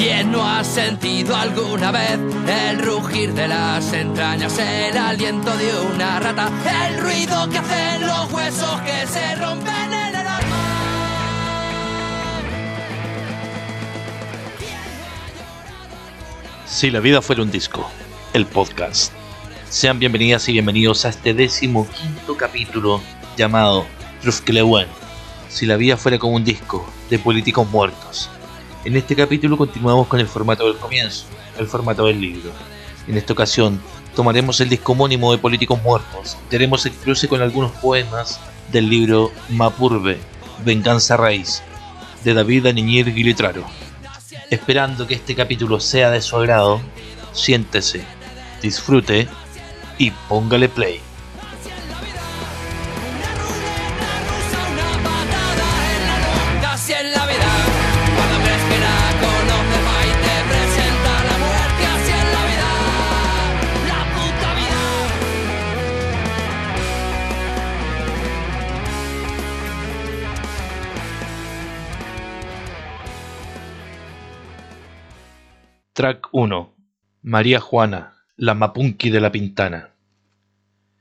¿Quién no ha sentido alguna vez el rugir de las entrañas, el aliento de una rata, el ruido que hacen los huesos que se rompen en el alma? Si la vida fuera un disco, el podcast. Sean bienvenidas y bienvenidos a este décimo quinto capítulo llamado Trufkelewen. Si la vida fuera como un disco de políticos muertos. En este capítulo continuamos con el formato del comienzo, el formato del libro. En esta ocasión tomaremos el disco homónimo de Políticos Muertos y haremos el cruce con algunos poemas del libro Mapurbe, Venganza Raíz, de David Aniñir Guilitraro. Esperando que este capítulo sea de su agrado, siéntese, disfrute y póngale play. Track 1. María Juana, la Mapunki de la Pintana.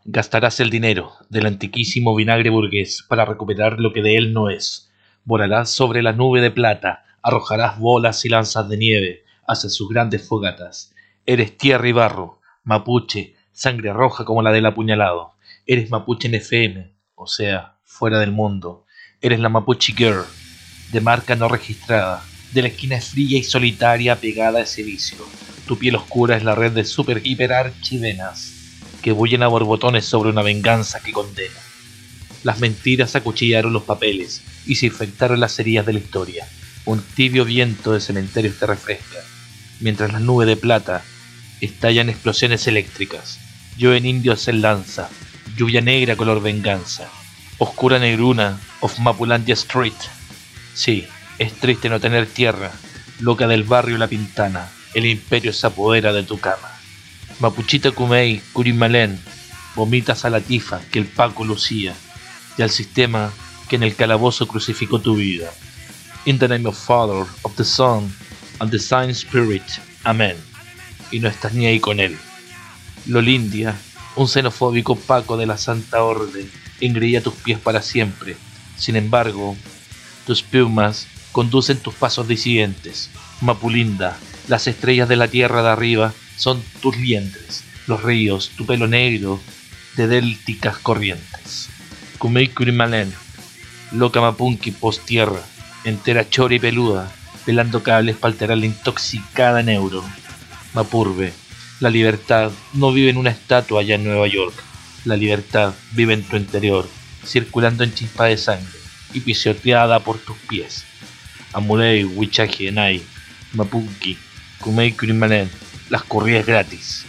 Gastarás el dinero del antiquísimo vinagre burgués para recuperar lo que de él no es. Volarás sobre la nube de plata, arrojarás bolas y lanzas de nieve hacia sus grandes fogatas. Eres tierra y barro, mapuche, sangre roja como la del apuñalado. Eres mapuche en FM, o sea, fuera del mundo. Eres la mapuche girl, de marca no registrada, de la esquina fría y solitaria pegada a ese vicio. Tu piel oscura es la red de super hiper archivenas que bullen a borbotones sobre una venganza que condena. Las mentiras acuchillaron los papeles y se infectaron las heridas de la historia. Un tibio viento de cementerios te refresca, mientras las nubes de plata estallan explosiones eléctricas. Yo en indios en lanza, lluvia negra color venganza, oscura negruna of Mapulandia Street. Sí, es triste no tener tierra, loca del barrio La Pintana, el imperio se apodera de tu cama. Mapuchita Kumei, Curimalén, vomitas a la tifa que el Paco lucía, y al sistema que en el calabozo crucificó tu vida. In the name of Father, of the Son, and the Sign Spirit. Amén. Y no estás ni ahí con él. Lolindia, un xenofóbico Paco de la Santa Orden, engreía tus pies para siempre. Sin embargo, tus plumas conducen tus pasos disidentes. Mapulinda, las estrellas de la tierra de arriba son tus liendres, los ríos, tu pelo negro de délticas corrientes. Kumei Kurimalen, loca mapunki post tierra, entera chora y peluda, pelando cables para alterar la intoxicada neuro. Mapurbe, la libertad no vive en una estatua allá en Nueva York, la libertad vive en tu interior, circulando en chispa de sangre y pisoteada por tus pies. Amulei, Wichaji, Enai, Mapunki, Kumei Kurimanen, las corridas gratis.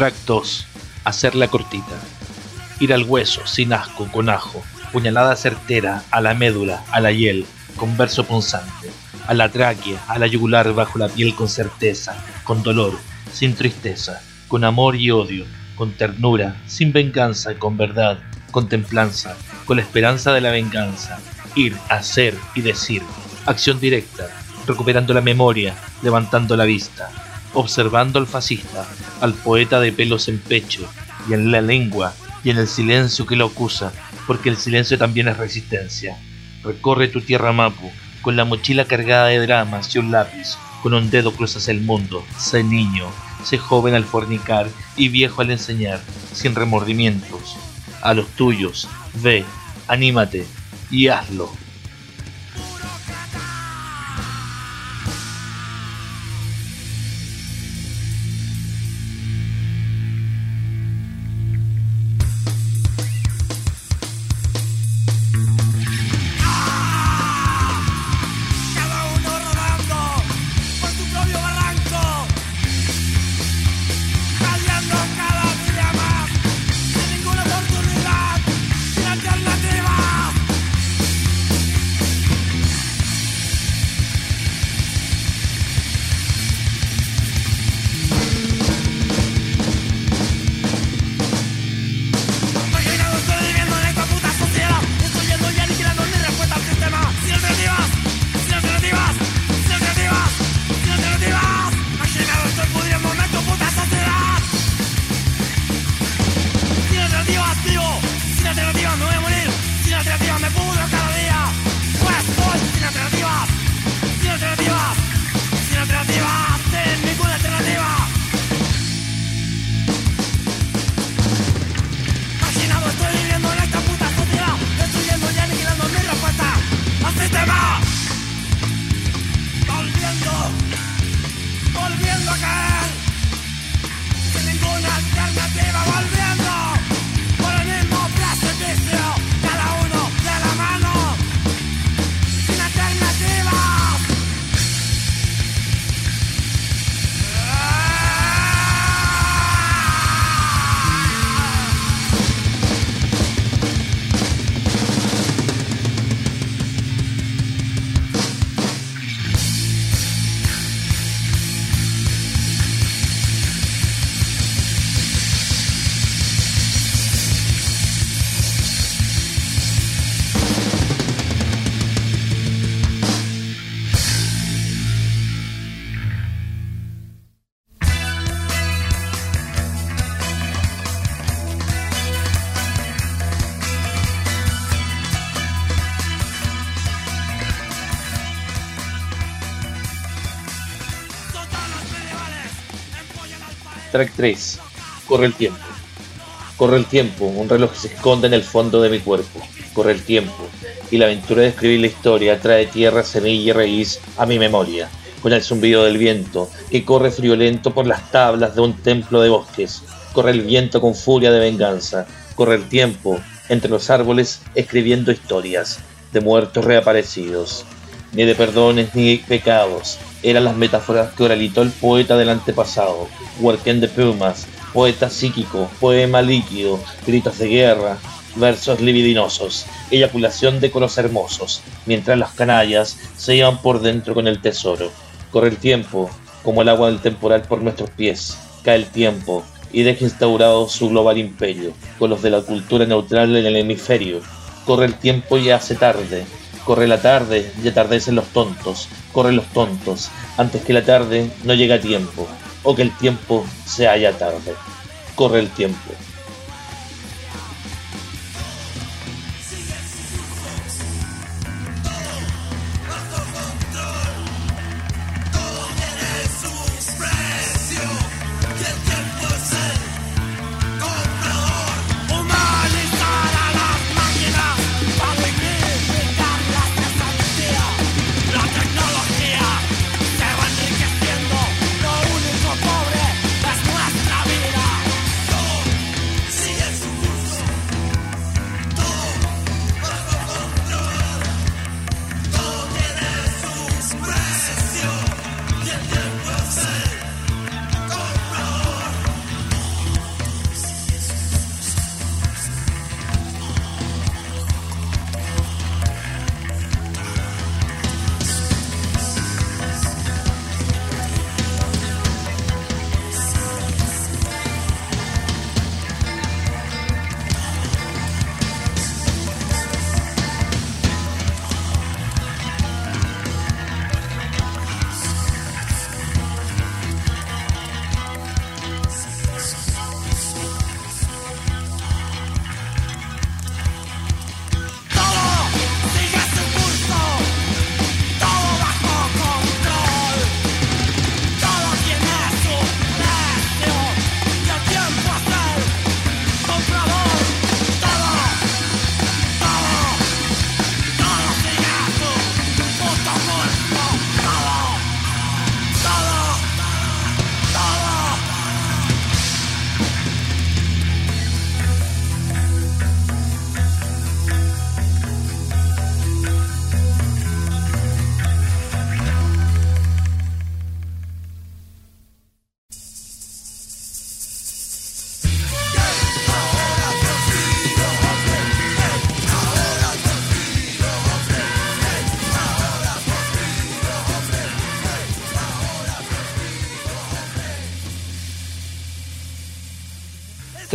Track 2. Hacerla cortita. Ir al hueso, sin asco, con ajo. Puñalada certera, a la médula, a la hiel, con verso punzante. A la tráquea, a la yugular bajo la piel con certeza, con dolor, sin tristeza, con amor y odio, con ternura, sin venganza, con verdad, con templanza, con la esperanza de la venganza. Ir, hacer y decir. Acción directa, recuperando la memoria, levantando la vista, observando al fascista, al poeta de pelos en pecho, y en la lengua, y en el silencio que lo acusa, porque el silencio también es resistencia. Recorre tu tierra Mapu, con la mochila cargada de dramas y un lápiz, con un dedo cruzas el mundo, sé niño, sé joven al fornicar y viejo al enseñar, sin remordimientos. A los tuyos, ve, anímate y hazlo. Track 3. Corre el tiempo. Corre el tiempo, un reloj se esconde en el fondo de mi cuerpo. Corre el tiempo, y la aventura de escribir la historia trae tierra, semilla y raíz a mi memoria, con el zumbido del viento, que corre friolento por las tablas de un templo de bosques. Corre el viento con furia de venganza. Corre el tiempo, entre los árboles, escribiendo historias de muertos reaparecidos. Ni de perdones ni pecados. Eran las metáforas que oralitó el poeta del antepasado. Huarquén de plumas, poeta psíquico, poema líquido, gritos de guerra, versos libidinosos, eyaculación de coros hermosos, mientras las canallas se iban por dentro con el tesoro. Corre el tiempo, como el agua del temporal por nuestros pies, cae el tiempo y deja instaurado su global imperio, con los de la cultura neutral en el hemisferio. Corre el tiempo y hace tarde, corre la tarde y atardecen los tontos, corren los tontos, antes que la tarde no llega a tiempo, o que el tiempo se haya tarde. Corre el tiempo.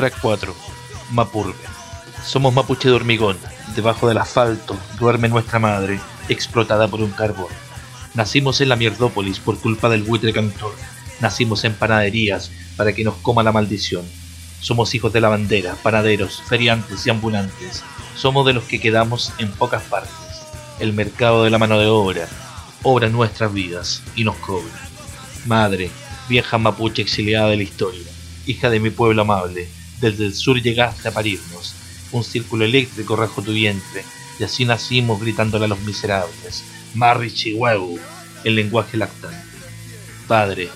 Track 4. Mapurbe. Somos mapuche de hormigón. Debajo del asfalto duerme nuestra madre, explotada por un carbón. Nacimos en la mierdópolis por culpa del buitre cantor. Nacimos en panaderías para que nos coma la maldición. Somos hijos de la bandera, panaderos, feriantes y ambulantes. Somos de los que quedamos en pocas partes. El mercado de la mano de obra obra nuestras vidas y nos cobra. Madre, vieja mapuche exiliada de la historia, hija de mi pueblo amable, desde el sur llegaste a parirnos, un círculo eléctrico rajó tu vientre, y así nacimos gritándole a los miserables, Marri Chihuahua, el lenguaje lactante. Padre,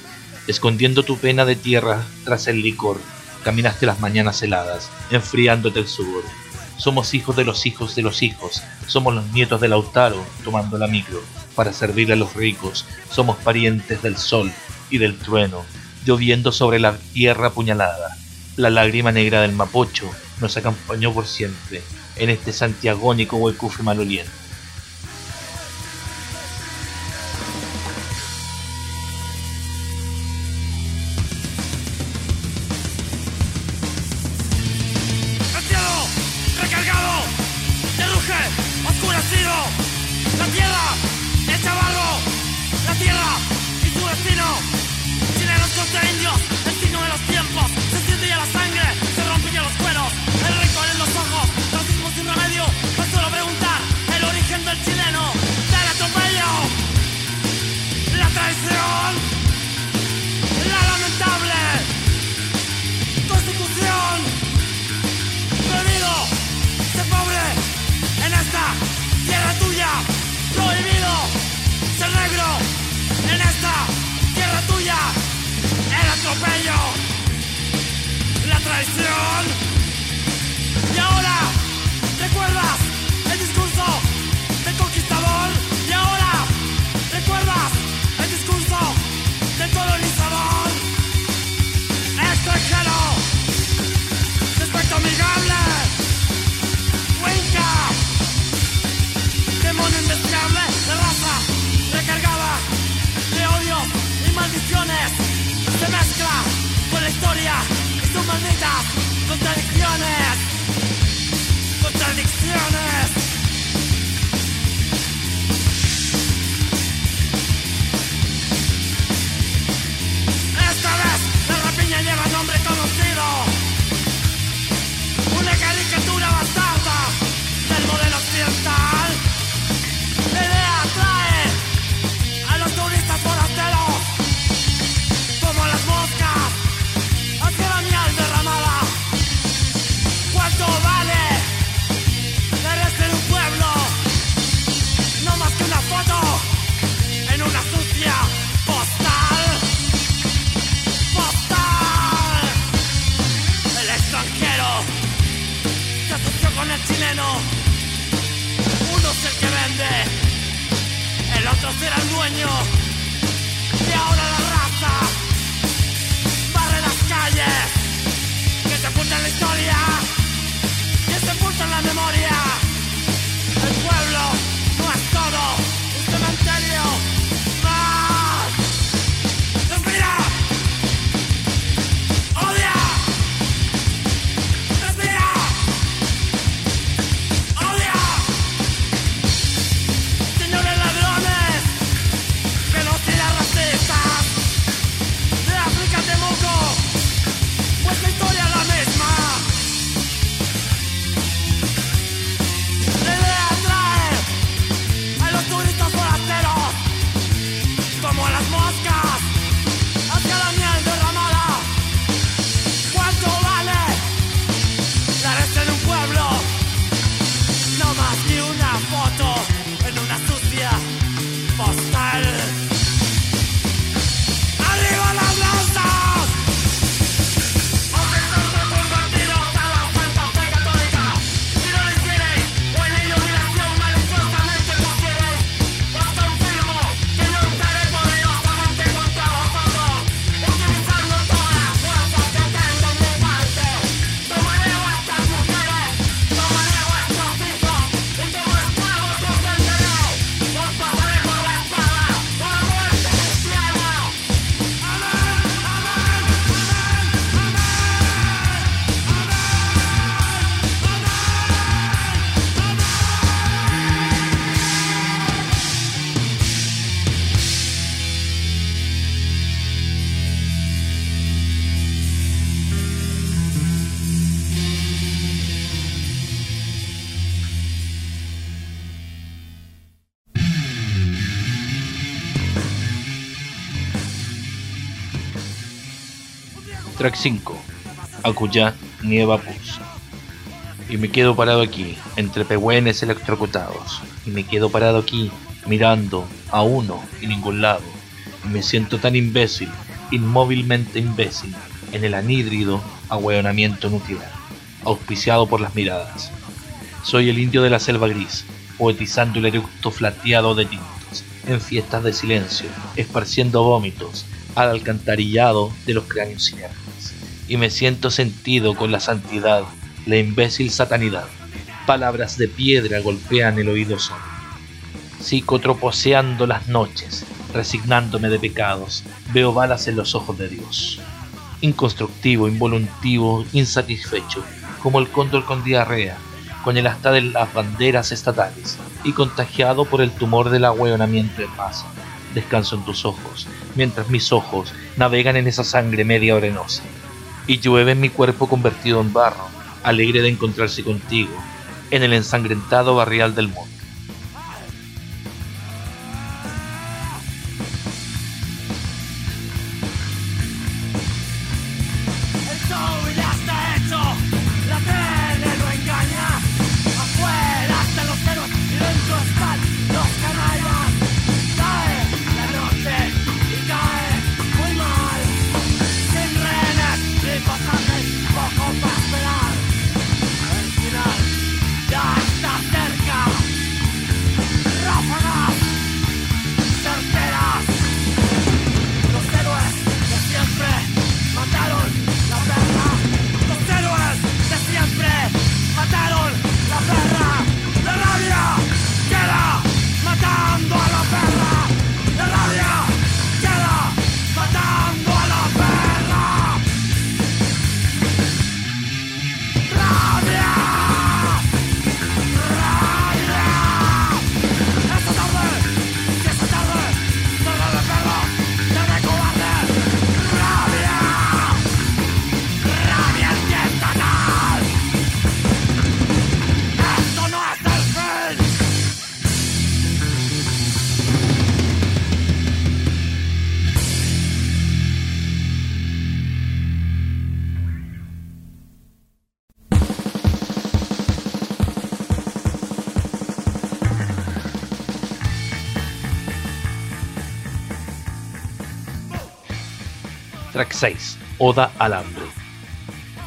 escondiendo tu pena de tierra tras el licor, caminaste las mañanas heladas, enfriándote el sudor. Somos hijos de los hijos de los hijos, somos los nietos de Lautaro, tomando la micro, para servirle a los ricos, somos parientes del sol y del trueno, lloviendo sobre la tierra apuñalada, la lágrima negra del Mapocho nos acompañó por siempre en este santiagónico huecufe maloliente. Track 5. Acuyá, Nieva Pus. Y me quedo parado aquí, entre pehuenes electrocutados. Y me quedo parado aquí, mirando a uno y ningún lado. Y me siento tan imbécil, inmóvilmente imbécil, en el anhídrido ahueonamiento nuclear, auspiciado por las miradas. Soy el indio de la selva gris, poetizando el eructo flateado de tintos, en fiestas de silencio, esparciendo vómitos al alcantarillado de los cráneos inertes. Y me siento sentido con la santidad, la imbécil satanidad. Palabras de piedra golpean el oído solo. Psicotroposeando las noches, resignándome de pecados, veo balas en los ojos de Dios. Inconstructivo, involuntivo, insatisfecho, como el cóndor con diarrea, con el asta de las banderas estatales y contagiado por el tumor del ahueonamiento en masa. Descanso en tus ojos, mientras mis ojos navegan en esa sangre media orenosa. Y llueve en mi cuerpo convertido en barro, alegre de encontrarse contigo, en el ensangrentado barrial del mundo. Track 6. Oda al hambre.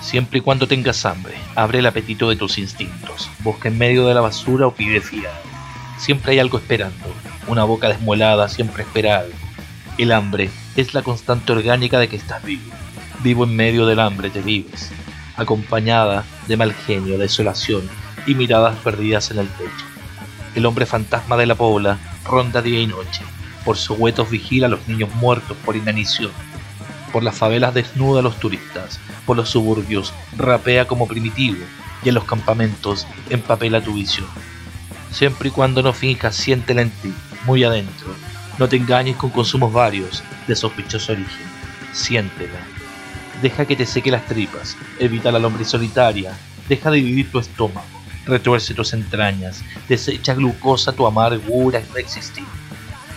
Siempre y cuando tengas hambre, abre el apetito de tus instintos. Busca en medio de la basura o pide fiado. Siempre hay algo esperando. Una boca desmuelada siempre espera algo. El hambre es la constante orgánica de que estás vivo. Vivo en medio del hambre te vives, acompañada de mal genio, desolación y miradas perdidas en el techo. El hombre fantasma de la pobla ronda día y noche. Por sus huetos vigila a los niños muertos por inanición. Por las favelas desnuda a los turistas. Por los suburbios rapea como primitivo. Y en los campamentos empapela tu visión. Siempre y cuando no finjas, siéntela en ti, muy adentro. No te engañes con consumos varios, de sospechoso origen. Siéntela. Deja que te seque las tripas. Evita la lombriz solitaria. Deja de dividir tu estómago. Retuerce tus entrañas. Desecha glucosa tu amargura no existir.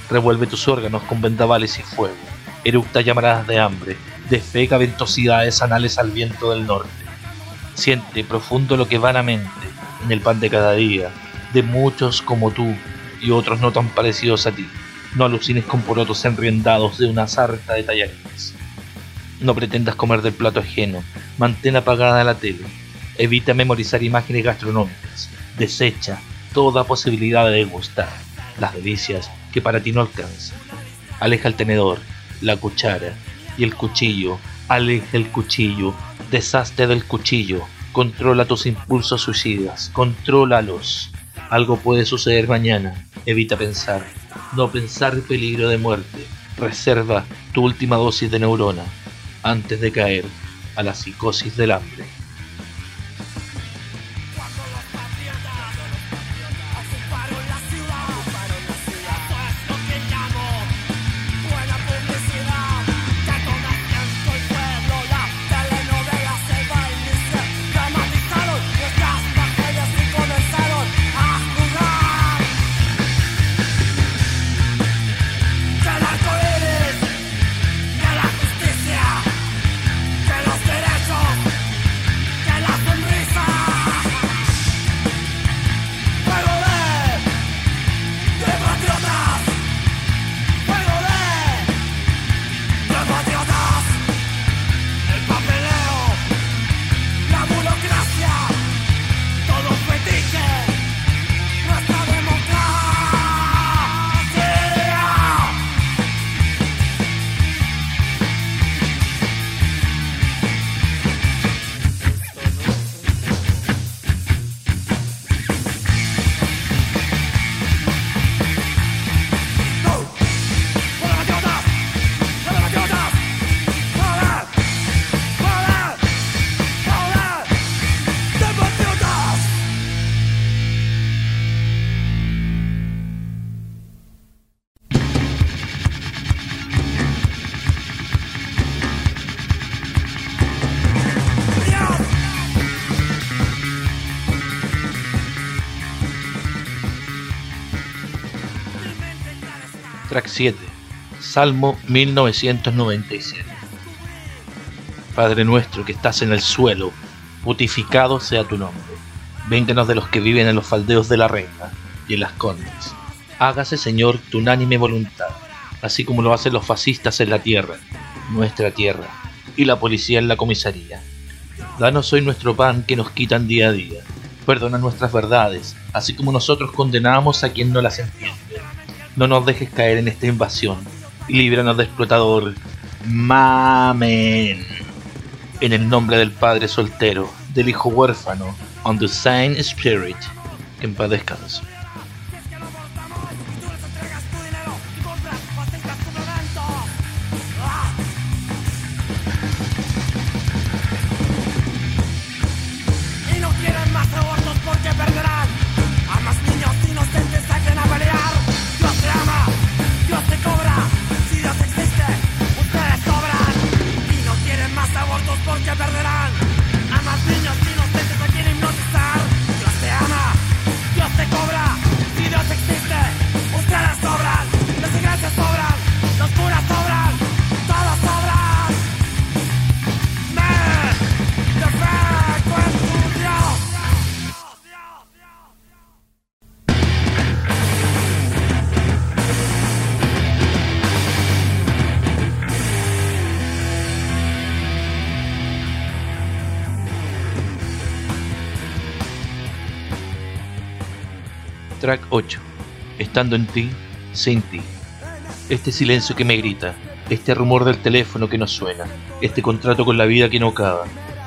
Revuelve tus órganos con vendavales y fuego. Eructa llamaradas de hambre. Defeca ventosidades anales al viento del norte. Siente profundo lo que vanamente, en el pan de cada día, de muchos como tú y otros no tan parecidos a ti. No alucines con porotos enriendados de una sarta de tallarines. No pretendas comer del plato ajeno. Mantén apagada la tele. Evita memorizar imágenes gastronómicas. Desecha toda posibilidad de degustar las delicias que para ti no alcanzan. Aleja el tenedor, la cuchara y el cuchillo. Aleja el cuchillo. Deshazte del cuchillo. Controla tus impulsos suicidas. Contrólalos. Algo puede suceder mañana. Evita pensar. No pensar peligro de muerte. Reserva tu última dosis de neurona antes de caer a la psicosis del hambre. Track 7. Salmo 1997. Padre nuestro que estás en el suelo, putificado sea tu nombre. Vénganos de los que viven en los faldeos de la reina y en las condes. Hágase, Señor, tu unánime voluntad, así como lo hacen los fascistas en la tierra, nuestra tierra, y la policía en la comisaría. Danos hoy nuestro pan que nos quitan día a día. Perdona nuestras verdades, así como nosotros condenamos a quien no las entiende. No nos dejes caer en esta invasión líbranos de explotador. Mamen. En el nombre del Padre soltero, del Hijo huérfano, on the same spirit. En paz descanse. Track 8. Estando en ti, sin ti. Este silencio que me grita, este rumor del teléfono que no suena, este contrato con la vida que no acaba,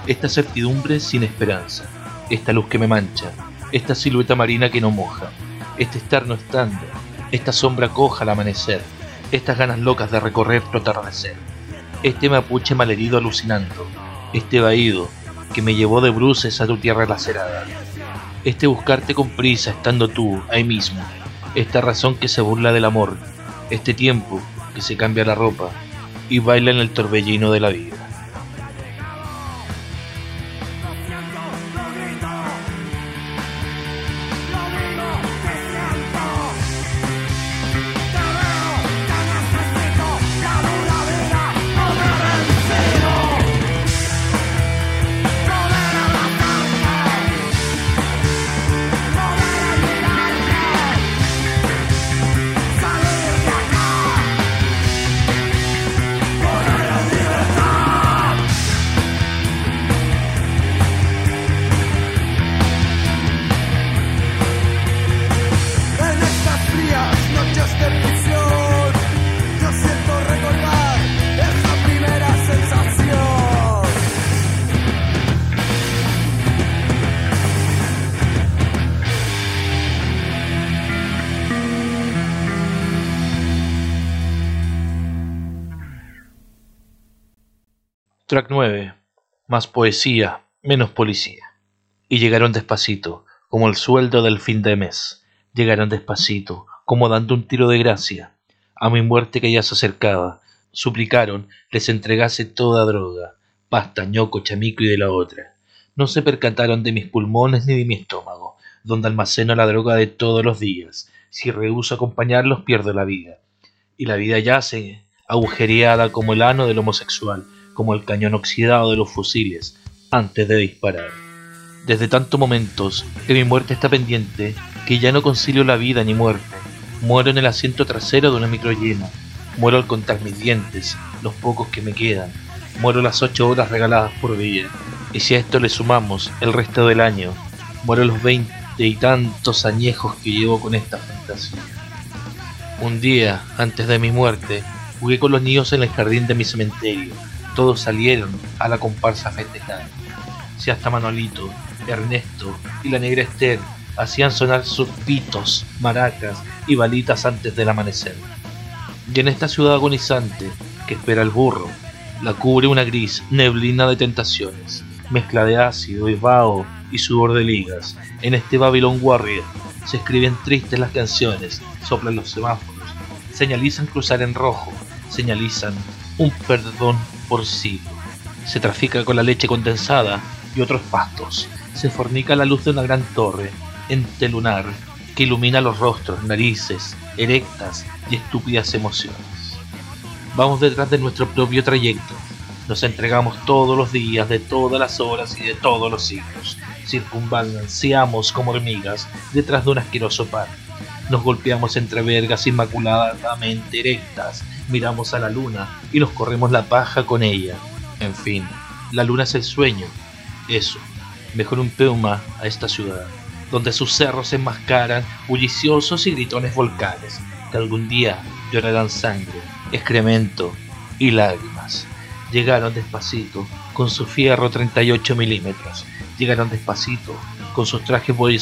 esta certidumbre sin esperanza, esta luz que me mancha, esta silueta marina que no moja, este estar no estando, esta sombra coja al amanecer, estas ganas locas de recorrer tu atardecer, este mapuche malherido alucinando, este vaído que me llevó de bruces a tu tierra lacerada, este buscarte con prisa estando tú ahí mismo, esta razón que se burla del amor, este tiempo que se cambia la ropa y baila en el torbellino de la vida. Track 9. Más poesía, menos policía. Y llegaron despacito, como el sueldo del fin de mes. Llegaron despacito, como dando un tiro de gracia. A mi muerte que ya se acercaba, suplicaron les entregase toda droga, pasta, ñoco, chamico y de la otra. No se percataron de mis pulmones ni de mi estómago, donde almaceno la droga de todos los días. Si rehuso acompañarlos, pierdo la vida. Y la vida yace, agujereada como el ano del homosexual, como el cañón oxidado de los fusiles, antes de disparar. Desde tantos momentos que mi muerte está pendiente, que ya no concilio la vida ni muerte. Muero en el asiento trasero de una micro llena. Muero al contar mis dientes, los pocos que me quedan. Muero las ocho horas regaladas por día. Y si a esto le sumamos el resto del año, muero los veinte y tantos añejos que llevo con esta fantasía. Un día, antes de mi muerte, jugué con los niños en el jardín de mi cementerio. Todos salieron a la comparsa a festejar. Si hasta Manolito, Ernesto y la negra Esther hacían sonar sus pitos, maracas y balitas antes del amanecer. Y en esta ciudad agonizante que espera el burro, la cubre una gris neblina de tentaciones, mezcla de ácido y vaho y sudor de ligas. En este Babylon Warrior se escriben tristes las canciones, soplan los semáforos, señalizan cruzar en rojo, señalizan un perdón por siglo. Se trafica con la leche condensada y otros pastos. Se fornica la luz de una gran torre, entelunar, que ilumina los rostros, narices, erectas y estúpidas emociones. Vamos detrás de nuestro propio trayecto. Nos entregamos todos los días, de todas las horas y de todos los siglos. Circunbalanceamos como hormigas detrás de un asqueroso pan. Nos golpeamos entre vergas inmaculadamente erectas, miramos a la luna y nos corremos la paja con ella. En fin, la luna es el sueño. Eso, mejor un peuma a esta ciudad, donde sus cerros se enmascaran bulliciosos y gritones volcanes, que algún día llorarán sangre, excremento y lágrimas. Llegaron despacito, con su fierro 38 milímetros. Llegaron despacito, con sus trajes Boy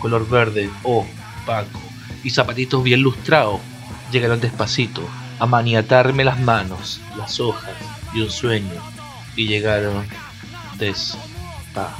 color verde opaco, y zapatitos bien lustrados. Llegaron despacito, a maniatarme las manos, las hojas y un sueño. Y llegaron despacito.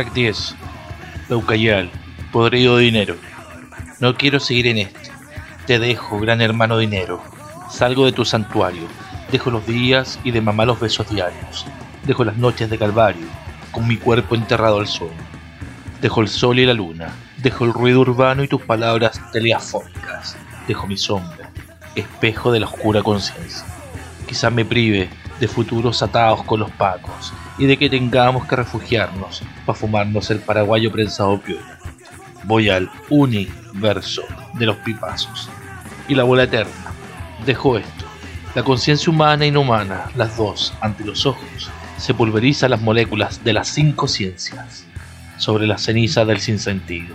Track 10. Peucayal. Podrido dinero. No quiero seguir en esto. Te dejo, gran hermano dinero. Salgo de tu santuario. Dejo los días y de mamá los besos diarios. Dejo las noches de calvario, con mi cuerpo enterrado al sol. Dejo el sol y la luna. Dejo el ruido urbano y tus palabras teleafónicas. Dejo mi sombra, espejo de la oscura conciencia. Quizá me prive de futuros atados con los pacos y de que tengamos que refugiarnos para fumarnos el paraguayo prensado piola. Voy al universo de los pipazos y la bola eterna. Dejo esto. La conciencia humana e inhumana, las dos, ante los ojos, se pulverizan las moléculas de las cinco ciencias sobre la ceniza del sinsentido.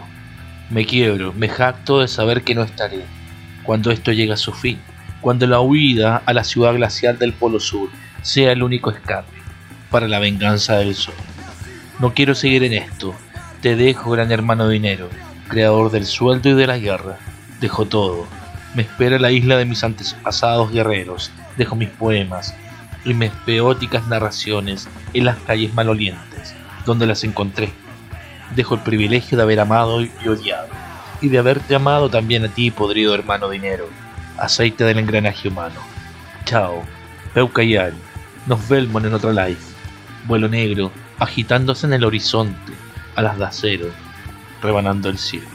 Me quiebro, me jacto de saber que no estaré cuando esto llegue a su fin, cuando la huida a la ciudad glacial del Polo Sur sea el único escape para la venganza del sol. No quiero seguir en esto. Te dejo, gran hermano dinero, creador del sueldo y de la guerra. Dejo todo. Me espera la isla de mis antepasados guerreros. Dejo mis poemas y mis peóticas narraciones en las calles malolientes, donde las encontré. Dejo el privilegio de haber amado y odiado, y de haberte amado también a ti, podrido hermano dinero, aceite del engranaje humano. Chao, Peucayal, nos vemos en otro live. Vuelo negro, agitándose en el horizonte, a las de acero, rebanando el cielo.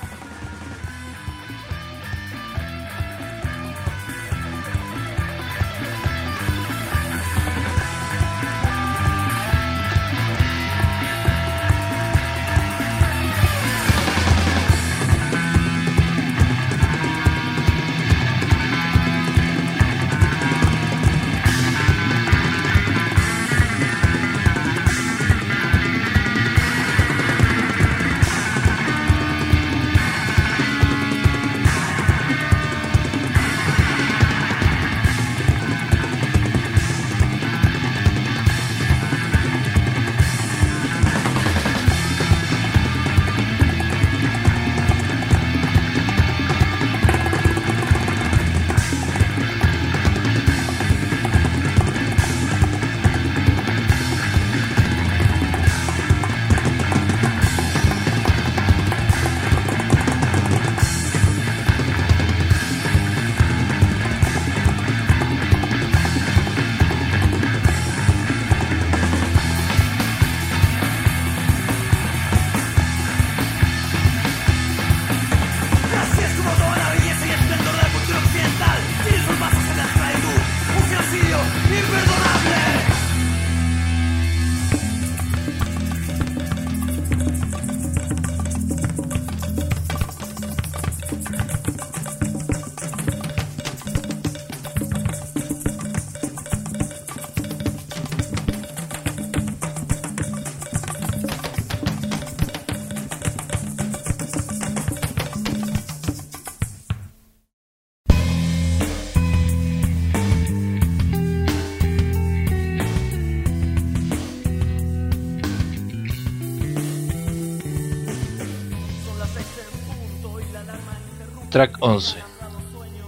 Track 11.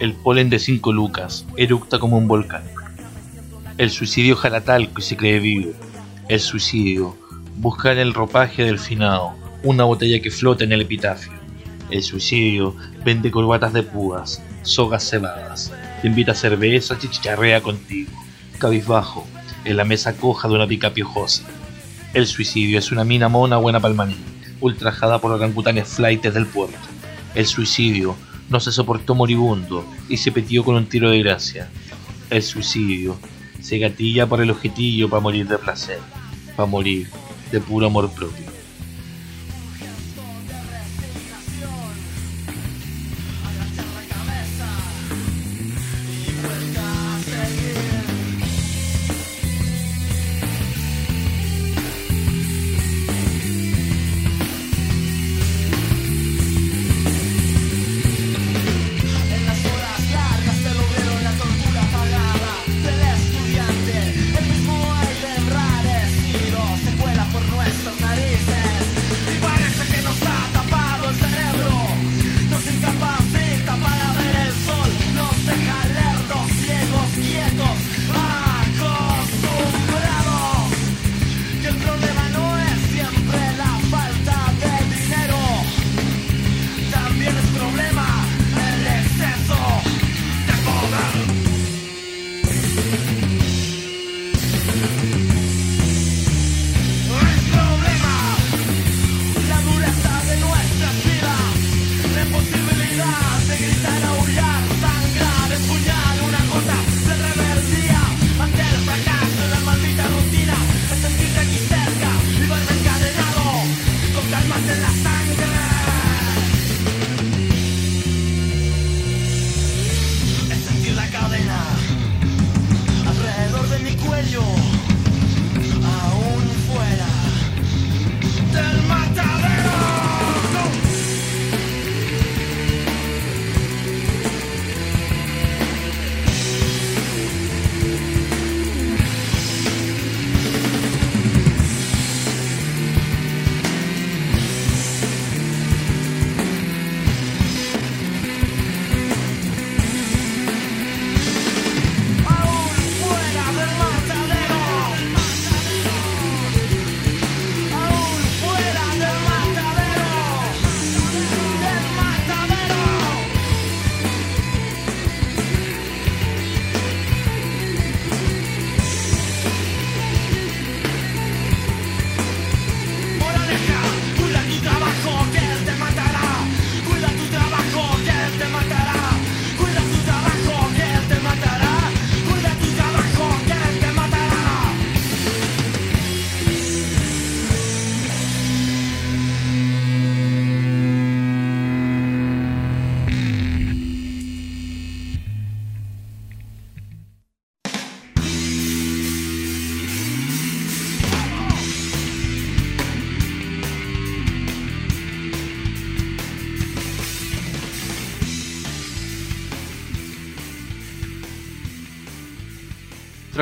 El polen de 5 lucas eructa como un volcán. El suicidio jala talco y se cree vivo. El suicidio busca en el ropaje del finado una botella que flota en el epitafio. El suicidio vende corbatas de púas, sogas cebadas. Te invita a cerveza, chicharrea contigo. Cabizbajo, en la mesa coja de una pica piojosa. El suicidio es una mina mona buena palmaní, ultrajada por orangutanes flightes del puerto. El suicidio no se soportó moribundo y se petió con un tiro de gracia. El suicidio se gatilla por el objetillo para morir de placer, para morir de puro amor propio.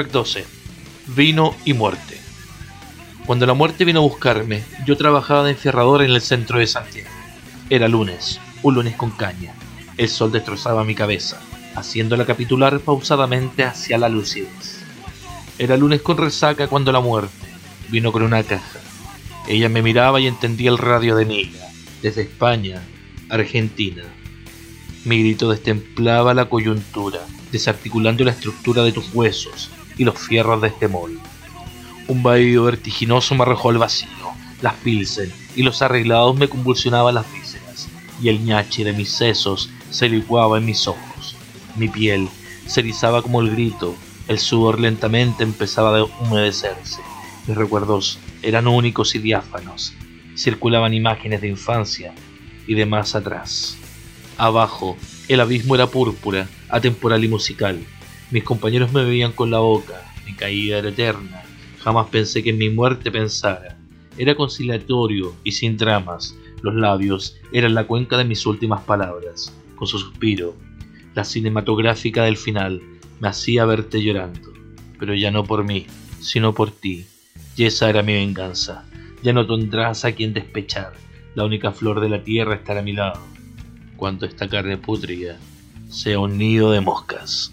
Track 12. Vino y muerte. Cuando la muerte vino a buscarme, yo trabajaba de encerrador en el centro de Santiago. Era lunes, un lunes con caña. El sol destrozaba mi cabeza, haciéndola capitular pausadamente hacia la lucidez. Era lunes con resaca cuando la muerte vino con una caja. Ella me miraba y entendía el radio de Niga, desde España, Argentina. Mi grito destemplaba la coyuntura, desarticulando la estructura de tus huesos y los fierros de este mol. Un vaivio vertiginoso me arrojó al vacío, las pilsen y los arreglados me convulsionaban las vísceras, y el ñachi de mis sesos se licuaba en mis ojos. Mi piel se erizaba como el grito, el sudor lentamente empezaba a humedecerse. Mis recuerdos eran únicos y diáfanos. Circulaban imágenes de infancia y de más atrás. Abajo, el abismo era púrpura, atemporal y musical. Mis compañeros me veían con la boca, mi caída era eterna. Jamás pensé que en mi muerte pensara. Era conciliatorio y sin dramas. Los labios eran la cuenca de mis últimas palabras. Con su suspiro, la cinematográfica del final me hacía verte llorando. Pero ya no por mí, sino por ti. Y esa era mi venganza. Ya no tendrás a quien despechar. La única flor de la tierra estará a mi lado. Cuanto esta carne pútrida sea un nido de moscas.